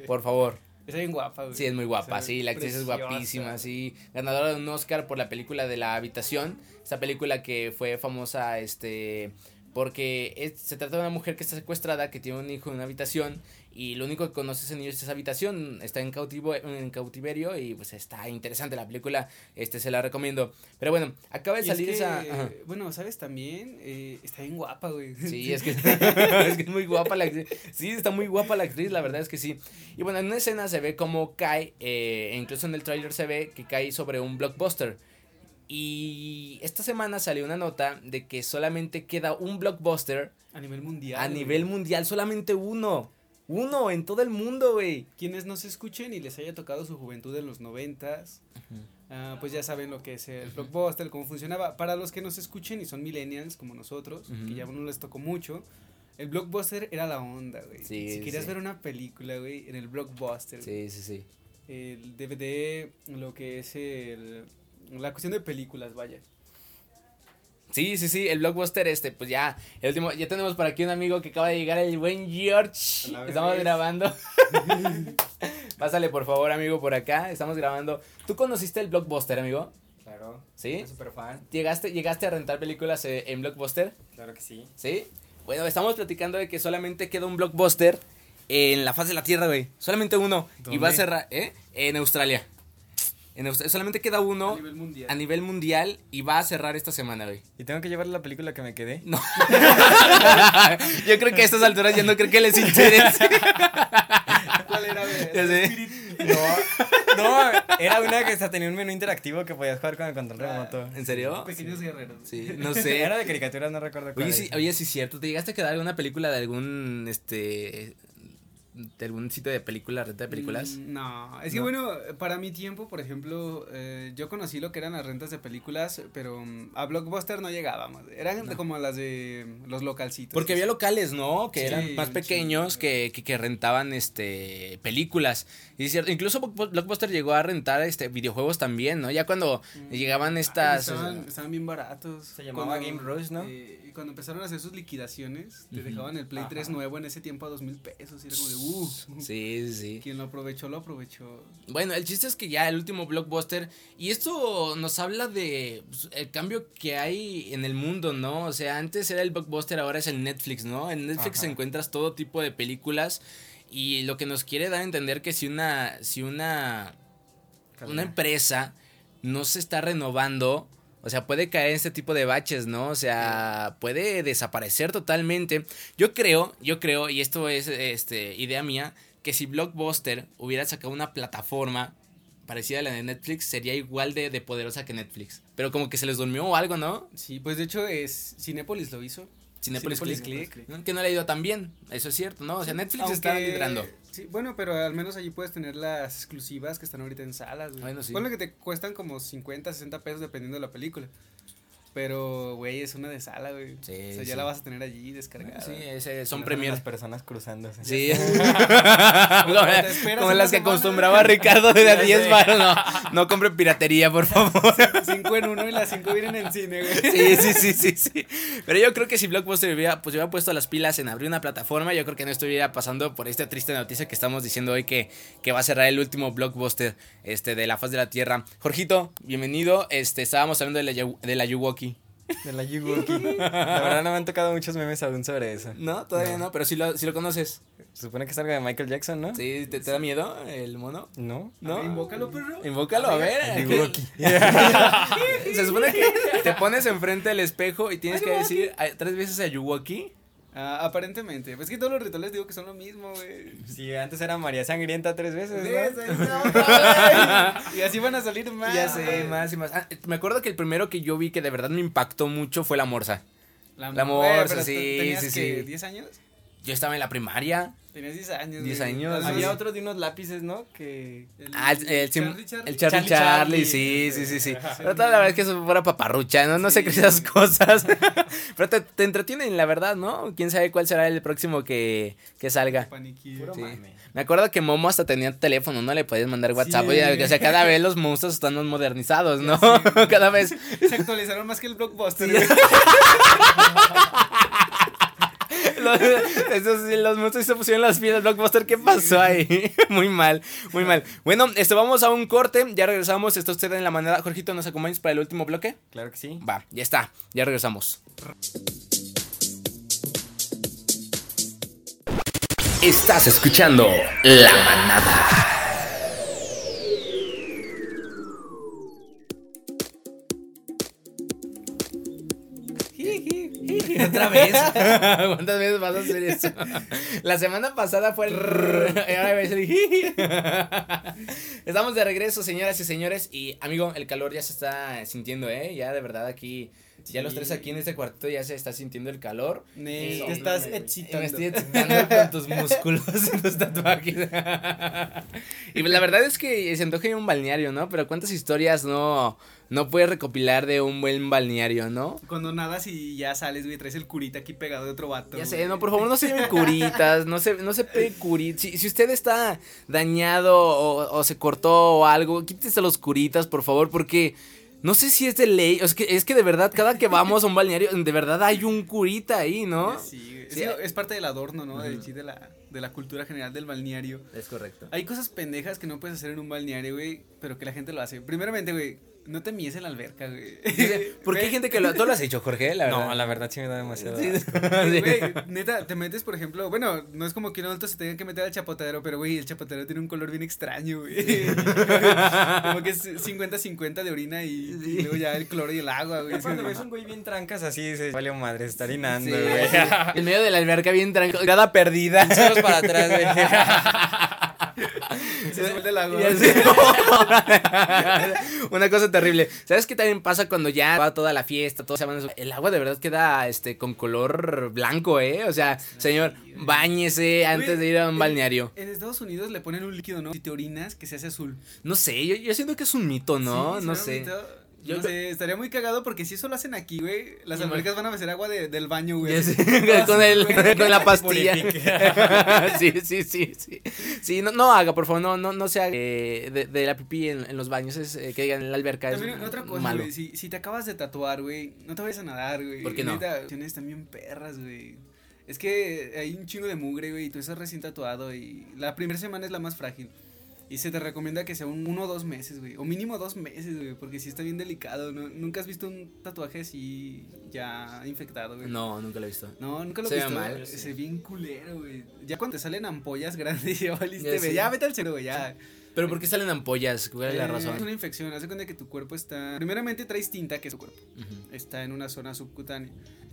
por favor. Está bien guapa, güey. Sí, es muy guapa, Se sí, la actriz es preciosa. guapísima, sí. Ganadora de un Oscar por la película de La Habitación. Esta película que fue famosa, este, porque es- se trata de una mujer que está secuestrada, que tiene un hijo en una habitación y lo único que conoce ese niño es esa habitación, está en, cautivo, en cautiverio y pues está interesante la película, este, se la recomiendo. Pero bueno, acaba de Y es salir que, esa... ajá. Bueno, ¿sabes también? Eh, está bien guapa, güey. Sí, (laughs) es que, (laughs) es que es muy guapa la actriz. Sí, está muy guapa la actriz, la verdad es que sí. Y bueno, en una escena se ve como cae, eh, incluso en el tráiler se ve que cae sobre un blockbuster. Y esta semana salió una nota de que solamente queda un blockbuster A nivel mundial. a güey. nivel mundial, solamente uno. Uno en todo el mundo, güey. Quienes nos escuchen y les haya tocado su juventud en los noventas, ah, pues ya saben lo que es el blockbuster, cómo funcionaba. Para los que nos escuchen y son millennials como nosotros, que ya no les tocó mucho, el blockbuster era la onda, güey. Sí, si querías sí. ver una película, güey, en el blockbuster, Sí, sí, sí. el DVD, lo que es el, la cuestión de películas, vaya. Sí, sí, sí, el blockbuster este, pues ya, el último, ya tenemos por aquí un amigo que acaba de llegar, el buen George. Estamos vez. grabando. (laughs) Pásale por favor, amigo, por acá, estamos grabando. ¿Tú conociste el blockbuster, amigo? Claro. ¿Sí? Súper fan. ¿Llegaste, llegaste a rentar películas eh, en blockbuster? Claro que sí. ¿Sí? Bueno, estamos platicando de que solamente queda un blockbuster en la faz de la Tierra, güey. Solamente uno. Y va a cerrar, ¿eh? En Australia. En solamente queda uno a nivel mundial. a nivel mundial y va a cerrar esta semana, güey. ¿Y tengo que llevarle la película que me quedé? No. (laughs) Yo creo que a estas alturas ya no creo que les interese. (laughs) ¿Cuál era, güey? No, no, era una que hasta tenía un menú interactivo que podías jugar con el control Ah. remoto. ¿En serio? Pequeños guerreros. Sí, no sé. Era de caricaturas, no recuerdo cuál. Oye, sí, oye, sí es cierto. ¿Te llegaste a quedar alguna película de algún, este, de algún sitio de películas, renta de películas? Mm, No, es que No. bueno, para mi tiempo, por ejemplo, eh, yo conocí lo que eran las rentas de películas, pero mm, a Blockbuster no llegábamos. Eran No. como las de mm, los localcitos. Porque había locales, ¿no? Que Sí, eran más pequeños que, que, que rentaban este películas. Y es cierto, incluso Block- Blockbuster llegó a rentar este videojuegos también, ¿no? Ya cuando llegaban Ay, estas estaban, estaban bien baratos. Se llamaba Game Rush, ¿no? eh, y cuando empezaron a hacer sus liquidaciones, te Ujú. dejaban el Play 3 nuevo en ese tiempo a dos mil pesos. Y era como de, uh, (laughs) Sí, sí. quien lo aprovechó, lo aprovechó. Bueno, el chiste es que ya el último blockbuster y esto nos habla de pues, el cambio que hay en el mundo, ¿no? O sea, antes era el blockbuster, ahora es el Netflix, ¿no? En Netflix Ajá. encuentras todo tipo de películas y lo que nos quiere dar a entender que si una si una una empresa no se está renovando, o sea, puede caer en este tipo de baches, ¿no? O sea, puede desaparecer totalmente. Yo creo, yo creo, y esto es este idea mía, que si Blockbuster hubiera sacado una plataforma parecida a la de Netflix, sería igual de, de poderosa que Netflix. Pero como que se les durmió o algo, ¿no? Sí, pues de hecho es Cinépolis lo hizo. Cinepolis Click. Que no le ha ido tan bien, eso es cierto, ¿no? O sea, Netflix Aunque- está liderando. Sí, bueno, pero al menos allí puedes tener las exclusivas que están ahorita en salas, güey. Bueno, sí. Ponle que te cuestan como 50, 60 pesos dependiendo de la película. Pero, güey, es una de sala, güey. Sí, o sea, sí. ya la vas a tener allí descargada. Sí, ese, son Las premier. personas cruzándose. Sí. (laughs) Como, como las que acostumbraba Ricardo de (laughs) Ya 10 sé. baros. No, no compren piratería, por favor. (laughs) Cinco en uno y las cinco vienen en cine, güey. Sí, sí, sí, sí, sí. Pero yo creo que si Blockbuster hubiera, pues, hubiera puesto las pilas en abrir una plataforma, yo creo que no estuviera pasando por esta triste noticia que estamos diciendo hoy que, que va a cerrar el último Blockbuster este, de la faz de la Tierra. Jorgito, bienvenido. Este, estábamos hablando de la, Yu- de la Yuwoki. De la Yuwoki. (laughs) La verdad no me han tocado muchos memes aún sobre eso. No, todavía no, pero sí lo, sí lo conoces. Se supone que es algo de Michael Jackson, ¿no? ¿Sí? ¿Te, te da miedo el mono? ¿No? ¿No? Invócalo, perro. Invócalo, a ver. ¿qué? Yuwoki. (laughs) Se supone que (laughs) te pones enfrente del espejo y tienes que decir tres veces a Yuwoki. Ah, aparentemente. Pues que todos los rituales digo que son lo mismo, güey. Sí, antes era María Sangrienta tres veces, ¿no? (laughs) y así van a salir más. Ya sé, más y más. Ah, me acuerdo que el primero que yo vi que de verdad me impactó mucho fue la morsa. La güey, morsa, sí, sí, sí. ¿10 años? Yo estaba en la primaria. Tenías 10 años. 10 güey. años, Había otro de unos lápices, ¿no? Que... Ah, el, el, Charlie Charlie. el Charlie Charlie Charlie, Charlie, sí, sí, sí, sí. Pero toda la verdad es que eso fuera paparrucha, ¿no? No sé qué esas cosas. (laughs) Pero te, te entretienen, la verdad, ¿no? Quién sabe cuál será el próximo que, que salga. Puro Sí. Me acuerdo que Momo hasta tenía teléfono, ¿no? Le podías mandar WhatsApp. Sí. Oye, o sea, cada vez los monstruos están más modernizados, ¿no? (laughs) Cada vez. Se actualizaron más que el blockbuster. (laughs) Los, esos, sí, los monstruos se pusieron las pilas Blockbuster. ¿Qué pasó ahí? (laughs) muy mal, muy mal. Bueno, esto vamos a un corte. Ya regresamos. Está usted en la manera. Jorgito, ¿nos acompañas para el último bloque? Claro que sí. Va, ya está. Ya regresamos. Estás escuchando La Manada. Otra vez. (laughs) ¿Cuántas veces vas a hacer eso? La semana pasada fue el. (laughs) ahora Estamos de regreso, señoras y señores. Y amigo, el calor ya se está sintiendo, ¿eh? Ya de verdad aquí. Ya los tres aquí en este cuartito ya se está sintiendo el calor. Sí, te estás me excitando. estoy excitando con tus músculos y tus tatuajes. (laughs) y la verdad es que se antoja ir a un balneario, ¿no? Pero cuántas historias no, no puedes recopilar de un buen balneario, ¿no? Cuando nadas y ya sales, güey, traes el curita aquí pegado de otro vato. Ya sé, güey. no, por favor, no se lleven curitas, no se, no se curitas. Si, si usted está dañado o, o se cortó o algo, quítese los curitas, por favor, porque no sé si es de ley. Es que, es que de verdad, cada que vamos a un balneario, de verdad hay un curita ahí, ¿no? Sí. Sí. Sí, es parte del adorno, ¿no? De, la, de la cultura general del balneario. Es correcto. Hay cosas pendejas que no puedes hacer en un balneario, güey, pero que la gente lo hace. Primeramente, güey, no te mies en la alberca, güey. (laughs) ¿Por qué hay gente que lo, tú lo has hecho, Jorge? La verdad. No, la verdad sí me da demasiado. Sí, asco. (laughs) sí. Güey, neta, te metes, por ejemplo, bueno, no es como que un adulto se tenga que meter al chapotero, pero güey, el chapotero tiene un color bien extraño, güey. (laughs) como que es 50-50 de orina y, y luego ya el cloro y el agua, güey. Cuando ves un güey bien trancas así, dices, vale madre, está orinando, Sí, güey. sí. En medio de la alberca bien tranquila, grada perdida. Para atrás, güey. Se suelta el agua. Una cosa terrible. ¿Sabes qué también pasa cuando ya va toda la fiesta, todos se van a su- El agua de verdad queda este con color blanco, ¿eh? O sea, señor, bañese antes de ir a un balneario. En Estados Unidos le ponen un líquido, ¿no? Si te orinas, que se hace azul. No sé, yo, yo siento que es un mito, ¿no? Sí, no sé. mito. Yo- no sé, estaría muy cagado porque si eso lo hacen aquí, güey, las albercas van a beber agua de- del baño, güey. (laughs) Con, el, con la (laughs) pastilla. (laughs) Sí, sí, sí, sí. Sí, no, no haga, por favor, no, no, no se haga eh, de, de la pipí en, en los baños, es, eh, que digan en la alberca. Es otra cosa, malo. güey, si, si te acabas de tatuar, güey, no te vayas a nadar, güey. ¿Por qué no? Opciones también perras, güey. Es que hay un chingo de mugre, güey, y tú estás recién tatuado y la primera semana es la más frágil. Y se te recomienda que sea un uno o dos meses, güey. O mínimo dos meses, güey, porque sí está bien delicado. ¿no? Nunca has visto un tatuaje así ya infectado, güey. No, nunca lo he visto. No, nunca lo he visto. mal, Se sí. ve bien culero, güey. Ya cuando te salen ampollas grandes, (laughs) ya valiste, güey. sé. Ya vete al cero, güey, ya. Pero ¿por qué salen ampollas? ¿Cuál es la Eh, razón? Es una infección. Haz de cuenta que tu cuerpo está. Primeramente traes tinta, que es tu cuerpo. Ujú. Está en una zona subcutánea.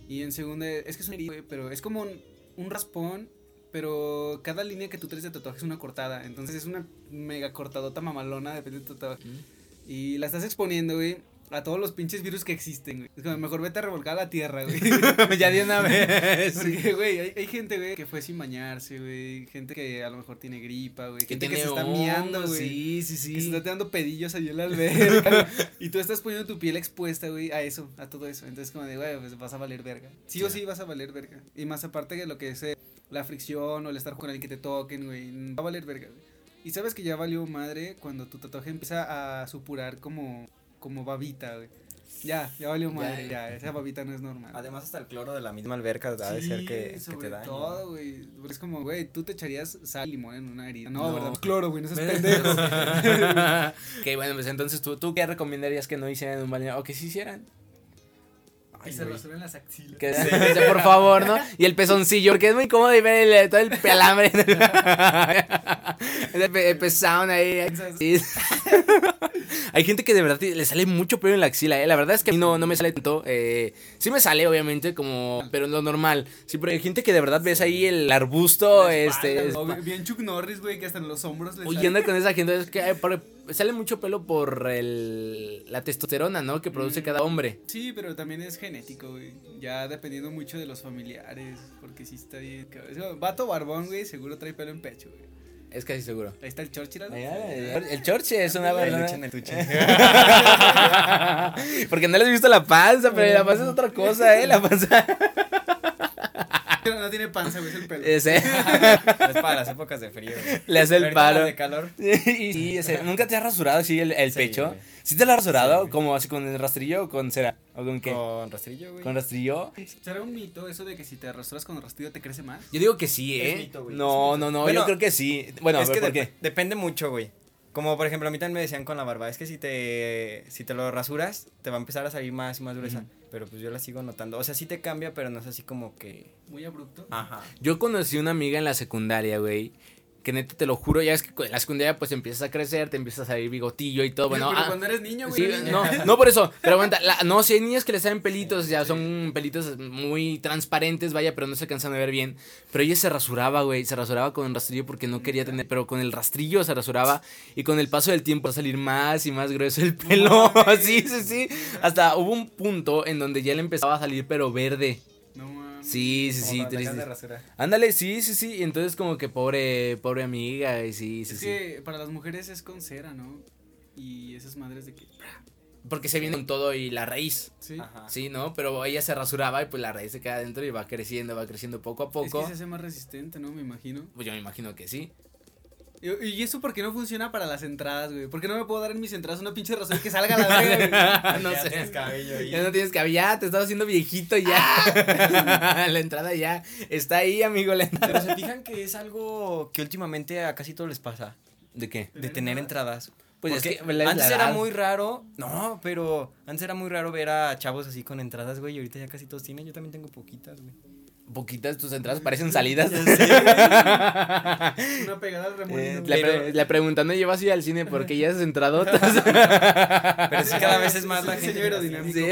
Y en segunda, es que es una herida, güey, pero es como un, un raspón. Pero cada línea que tú traes de tatuaje es una cortada. Entonces es una mega cortadota mamalona, depende de tu tatuaje. Y la estás exponiendo, güey. A todos los pinches virus que existen, güey. Es como, mejor vete a revolcar a la tierra, güey. (laughs) ya de una (laughs) vez. Porque, güey, hay, hay gente, güey, que fue sin bañarse, güey. Gente que a lo mejor tiene gripa, güey. Gente que se está miando, güey. Sí, sí, sí. Que se está dando pedillos ahí en la alberca. y tú estás poniendo tu piel expuesta, güey, a eso, a todo eso. Entonces, como de, güey, pues vas a valer verga. Sí, o Sí. sí vas a valer verga. Y más aparte que lo que es eh, la fricción o el estar con alguien que te toquen, güey. Va a valer verga, güey. Y sabes que ya valió madre cuando tu tatuaje empieza a supurar como, como babita, güey. Ya, ya valió madre, ya. ya, esa babita no es normal. Además, hasta el cloro de la misma alberca ha de ser que, que sobre te daña. todo, güey. Es como, güey, tú te echarías sal y limón en una herida. No, No. ¿verdad? Cloro, güey, no seas (laughs) pendejo. (laughs) ok, bueno, pues entonces tú, tú qué recomendarías que no hicieran en un balneario o que sí hicieran. Y se rasuren las axilas. Que (laughs) dice, por favor, ¿no? Y el pezoncillo, porque es muy cómodo y ver el- todo el pelambre. (laughs) (laughs) el pe- el pezón ahí. Sí. Hay gente que de verdad le sale mucho pelo en la axila, ¿eh? La verdad es que a mí no, no me sale tanto. Eh, sí me sale, obviamente, como... Pero lo normal. Sí, pero hay gente que de verdad ves ahí el arbusto, este... O bien Chuck Norris, güey, que hasta en los hombros le Oye, anda con esa gente, es que por- sale mucho pelo por el, la testosterona, ¿no? Que produce Mm. cada hombre. Sí, pero también es genético, güey. Ya dependiendo mucho de los familiares. Porque sí está bien. cabrón. Es como, Vato barbón, güey, seguro trae pelo en pecho, güey. Es casi seguro. Ahí está el Churchill. ¿no? El Chorche es una El persona. lucha en el tuche. (laughs) Porque no les he visto la panza, pero la panza es otra cosa, ¿eh? La panza. (laughs) No tiene panza, güey, es el pelo. Ese, (laughs) es para las épocas de frío. güey. le hace el palo. de calor. (laughs) Sí, sí, ese, ¿Nunca te has rasurado así el, el Sí, pecho? güey. ¿Sí te lo has rasurado? güey. ¿Como así con el rastrillo o con cera? ¿O con qué? Con rastrillo, güey. ¿Con rastrillo? ¿Será un mito eso de que si te rasuras con rastrillo te crece más? Yo digo que sí, Es ¿eh? mito, güey, no, no, no, Bueno, yo creo que sí. Bueno, es que ¿por dep- qué? depende mucho, güey. Como por ejemplo, a mí también me decían con la barba, es que si te si te lo rasuras, te va a empezar a salir más y más gruesa. Pero pues yo la sigo notando. O sea, sí te cambia, pero no es así como que. Muy abrupto. Ajá. Yo conocí una amiga en la secundaria, güey. Que neta te lo juro, ya es que en la secundaria pues empiezas a crecer, te empieza a salir bigotillo y todo. Bueno, pero ah, cuando eres niño, güey. Sí, (laughs) no, no por eso, pero aguanta, la- no, si hay niñas que les salen pelitos, ya son pelitos muy transparentes, vaya, pero no se alcanzan a ver bien. Pero ella se rasuraba, güey, se rasuraba con el rastrillo porque no quería tener, pero con el rastrillo se rasuraba y con el paso del tiempo va a salir más y más grueso el pelo. (laughs) sí, sí, sí. Hasta hubo un punto en donde ya le empezaba a salir, pero verde. Sí, sí, Como sí, triste. de. Ándale, sí, sí, sí. y Entonces como que pobre, pobre amiga, y sí, sí, Es sí. que para las mujeres es con cera, ¿no? Y esas madres de que. Porque se viene con todo y la raíz. Sí. Ajá. Sí, ¿no? Pero ella se rasuraba y pues la raíz se queda adentro y va creciendo, va creciendo poco a Es poco. que se hace más resistente, ¿no? Me imagino. Pues yo me imagino que sí. Y, y eso porque no funciona para las entradas, güey. ¿Por qué no me puedo dar en mis entradas una pinche razón que salga la verga, (laughs) no Ya sé. tienes cabello ahí. Ya no tienes cabello, ya te estás haciendo viejito ya. (laughs) la entrada ya está ahí, amigo. La entrada. Pero se fijan que es algo que últimamente a casi todos les pasa. ¿De qué? De tener entradas. Pues es Porque que, antes La era muy raro. No, pero antes era muy raro ver a chavos así con entradas, güey. Y ahorita ya casi todos tienen. Yo también tengo poquitas, güey. Poquitas tus entradas (laughs) parecen salidas. (laughs) Una pegada al remolino. Eh, la, pre- la pregunta, ¿no llevas a ir al cine porque ya has entrado? (laughs) Pero sí, cada vez es más la diseño gente. aerodinámico. Sí.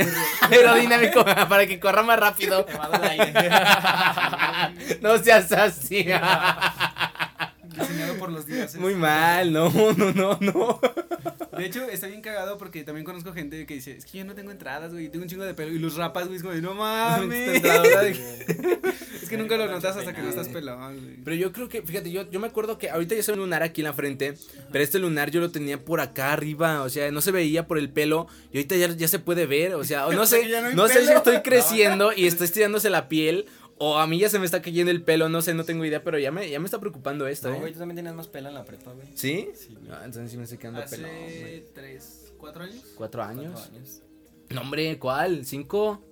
Aerodinámico para que corra más rápido. Aire. no seas así. Diseñado por los dioses. Muy mal, no, no, no, no. De hecho, está bien cagado porque también conozco gente que dice, es que yo no tengo entradas, güey, tengo un chingo de pelo. Y los rapas, güey, es como de, no mames. (laughs) Es que nunca lo notas hasta que no estás pelón, güey. Pero yo creo que, fíjate, yo, yo me acuerdo que ahorita ya se ve un lunar aquí en la frente, pero este lunar yo lo tenía por acá arriba, o sea, no se veía por el pelo, y ahorita ya, ya se puede ver, o sea, no (laughs) sé, no no sé si estoy creciendo y estoy estirándose la piel, o a mí ya se me está cayendo el pelo, no sé, no tengo idea, pero ya me, ya me está preocupando esto, No, ¿eh? güey, tú también tenías más pela en la prepa, güey. ¿Sí? Sí, güey. Ah, entonces sí me estoy quedando Hace pelón, güey. tres, cuatro años. ¿Cuatro años? Cuatro años. No, hombre, ¿cuál? ¿Cinco?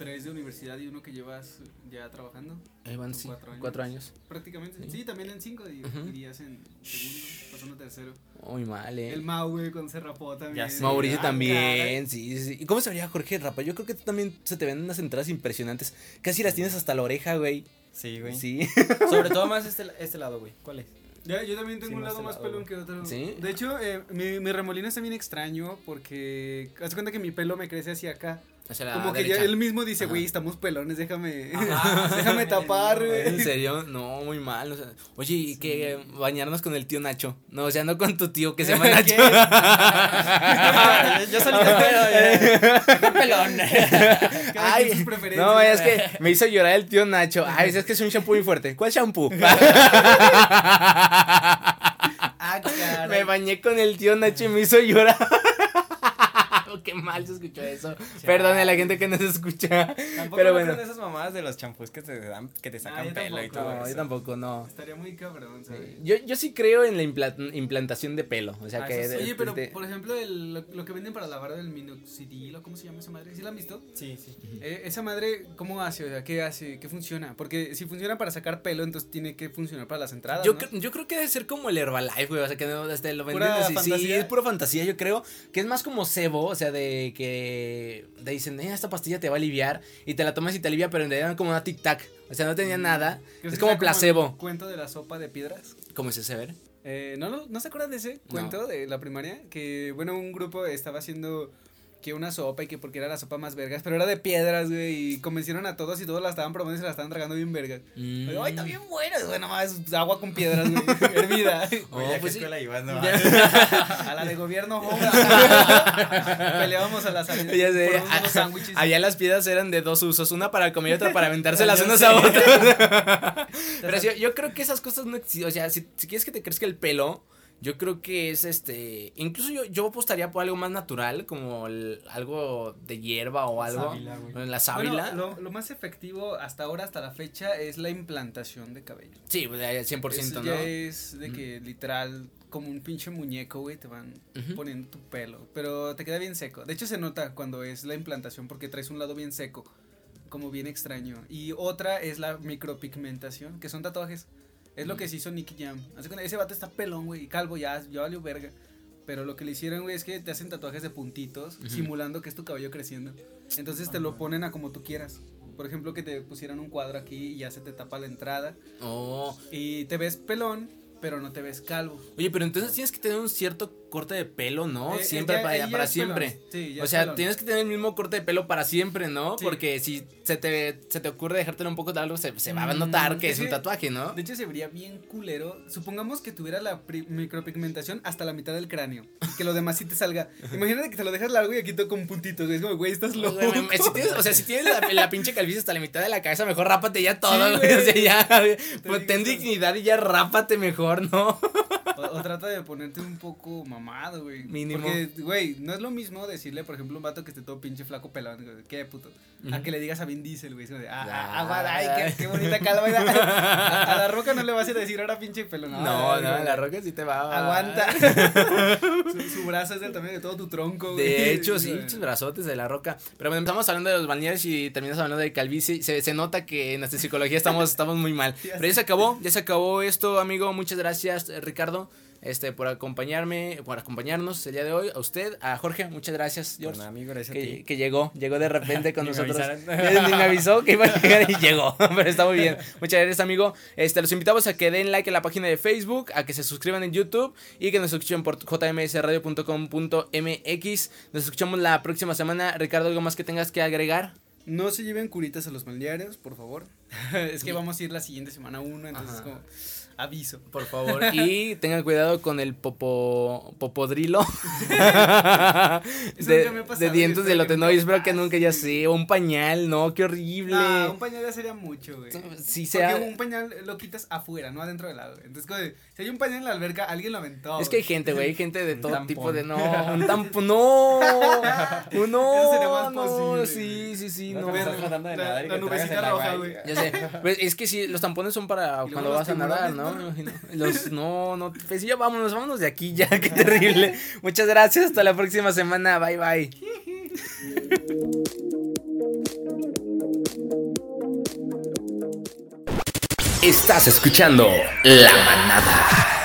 Tres de universidad y uno que llevas ya trabajando. Ahí van, sí, cuatro años. cuatro años. Prácticamente. Sí. Sí, también en cinco y Ujú. irías en segundo, pasando tercero. Muy mal, eh. El Mau, güey, con se rapó también. Ya sé. Mauricio también, sí, sí. ¿Y cómo se vería Jorge Rapa? Yo creo que tú también se te ven unas entradas impresionantes. Casi las tienes hasta la oreja, güey. Sí, güey. Sí. (laughs) Sobre todo más (laughs) este, este lado, güey. ¿Cuál es? Ya, yo también tengo Sí, un lado el más lado, pelón güey. que otro. ¿Sí? De hecho, eh, mi, mi remolino está bien extraño porque. Haz de cuenta que mi pelo me crece hacia acá. Como que ya él mismo dice, güey, estamos pelones, déjame. Ajá. (laughs) déjame tapar, ¿En güey. serio? No, muy mal. o sea, oye, y que bañarnos con el tío Nacho. No, o sea, no con tu tío que se (laughs) llama Nacho. (laughs) Yo solito pedo, pelón. Cada Ay, no, es que me hizo llorar el tío Nacho. Ay, es que es un shampoo muy fuerte. ¿Cuál shampoo? Ah, caray. me bañé con el tío Nacho y me hizo llorar. (laughs) Qué mal se escuchó eso. Perdone a la gente que nos escucha. Tampoco Pero no bueno. esas mamadas de los champús que te dan, que te sacan Ah, yo pelo y todo No, yo eso. tampoco, no. Estaría muy cabrón, ¿sabes? Yo, yo sí creo en la impla- implantación de pelo. O sea Ah, que. sí. de- Oye, pero de- por ejemplo, el, lo, lo que venden para lavar del minoxidil, ¿o ¿cómo se llama esa madre? ¿Sí la han visto? Sí, sí. Eh, esa madre, ¿cómo hace? O sea, ¿qué hace? ¿Qué funciona? Porque si funciona para sacar pelo, entonces tiene que funcionar para las entradas. Yo, ¿no? cre- yo creo que debe ser como el Herbalife, güey. O sea, que no, este, lo venden Pura así. Sí, es pura fantasía, yo creo. Que es más como cebo, o sea, de que te dicen, eh, esta pastilla te va a aliviar. Y te la tomas y te alivia, pero en realidad como una tic-tac. O sea, no tenía nada. ¿Crees Es como placebo. el cuento de la sopa de piedras? ¿Cómo es ese, ver? Eh, ¿no, no, ¿No se acuerdan de ese No. cuento de la primaria? Que, bueno, un grupo estaba haciendo que una sopa y que porque era la sopa más vergas, pero era de piedras, güey, y convencieron a todos y todos la estaban probando y se la estaban tragando bien vergas. Mm. Pero, Ay, está bien buena, bueno, más agua con piedras, güey, (laughs) hervida. (laughs) Oh, Oye, ¿a qué pues sí. No, (laughs) a la de gobierno, joda. Peleábamos a la salida Ya sé, por a- unos sándwiches. allá las piedras eran de dos usos, una para comer y otra para aventárselas unas a otras. Pero sí, yo creo que esas cosas no existen, o sea, si, si quieres que te crezca el pelo, yo creo que es este, incluso yo, yo apostaría por algo más natural, como el- algo de hierba o algo, Sábila, la sábila. Bueno, lo, lo más efectivo hasta ahora, hasta la fecha, es la implantación de cabello. Sí, pues, eh, 100%, Eso ¿no? ya es de que literal, como un pinche muñeco, güey, te van poniendo tu pelo. Pero te queda bien seco. De hecho, se nota cuando es la implantación porque traes un lado bien seco, como bien extraño. Y otra es la micropigmentación, que son tatuajes. Es lo que se hizo Nicky Jam. Hace cuenta, ese vato está pelón, güey, y calvo, ya, ya valió verga. Pero lo que le hicieron, güey, es que te hacen tatuajes de puntitos, Ujú. simulando que es tu cabello creciendo. Entonces te lo ponen a como tú quieras. Por ejemplo, que te pusieran un cuadro aquí y ya se te tapa la entrada. Oh, Y te ves pelón, pero no te ves calvo. Oye, pero entonces tienes que tener un cierto corte de pelo, ¿no? Eh, siempre ya- para, ya para siempre. Sí, ya O sea, tienes que tener el mismo corte de pelo para siempre, ¿no? Sí. Porque si se te, se te ocurre dejártelo un poco largo, se, se va a Mm, notar que es un tatuaje, ¿no? De hecho, se vería bien culero. Supongamos que tuviera la micropigmentación hasta la mitad del cráneo. Y que lo demás sí te salga. (laughs) Imagínate que te lo dejas largo y aquí todo con puntitos. güey. Es como, güey, estás loco. Güey, me- si tienes- o sea, si tienes la, la pinche calvicie hasta la mitad de la cabeza, mejor rápate ya todo, Sí, güey. (laughs) O sea, ya, pues, digo ten dignidad y ya rápate mejor, ¿no? (laughs) O, o trata de ponerte un poco mamado, güey. Mínimo. Porque, güey, no es lo mismo decirle, por ejemplo, a un vato que esté todo pinche flaco pelón. güey, ¿Qué puto? A que le digas a Vin Diesel, güey. de, Ah, Ah. ah, ay, qué, qué bonita calva. (laughs) A, a la roca no le vas a ir a decir ahora pinche pelón. No, ay, no, la roca sí te va. Aguanta. (laughs) su, su brazo es del tamaño de todo tu tronco, güey. De hecho, sí, muchos brazotes de la roca. Pero bueno, empezamos hablando de los balnearios y terminas hablando de calvicie. Se, se nota que en nuestra psicología estamos, estamos muy mal. (laughs) Pero ya se acabó, ya se acabó esto, amigo. Muchas gracias, Ricardo, este, por acompañarme, por acompañarnos el día de hoy. A usted, a Jorge, muchas gracias, George. nada, amigo, gracias a Que, ti. que llegó, llegó de repente (laughs) con Ni me nosotros. avisaron. Ni me avisó que iba a llegar y llegó. (laughs) Pero está muy bien. Muchas gracias, amigo. Este, los invitamos a que den like en la página de Facebook, a que se suscriban en YouTube y que nos escuchen por jmsradio.com.mx. Nos escuchamos la próxima semana. Ricardo, ¿algo más que tengas que agregar? No se lleven curitas a los balnearios, por favor. (laughs) es que vamos a ir la siguiente semana uno, entonces Ajá. como Aviso. Por favor. (laughs) Y tengan cuidado con el popo, popodrilo. (laughs) Eso de, nunca me ha pasado, de dientes de que lote. No, nunca yo espero que nunca ya sé. O un pañal, no, qué horrible. No, un pañal ya sería mucho, güey. Si Porque sea. un pañal lo quitas afuera, no adentro del agua. Entonces, como de, si hay un pañal en la alberca, alguien lo aventó. Es que hay gente, güey, hay gente de todo tampón. tipo de no, (laughs) un tampón, no, no, Eso sería más no, posible, sí, sí, sí, No no. estás tratando de La- y la nubecita roja, güey. Ya sé, pues, es que sí, los tampones son para cuando vas a nadar, ¿no? ¿No? Me imagino. Los, (laughs) no, no, pues ya vámonos, vámonos de aquí ya, (laughs) qué terrible. Muchas gracias, hasta la próxima semana, bye bye. Estás escuchando La Manada.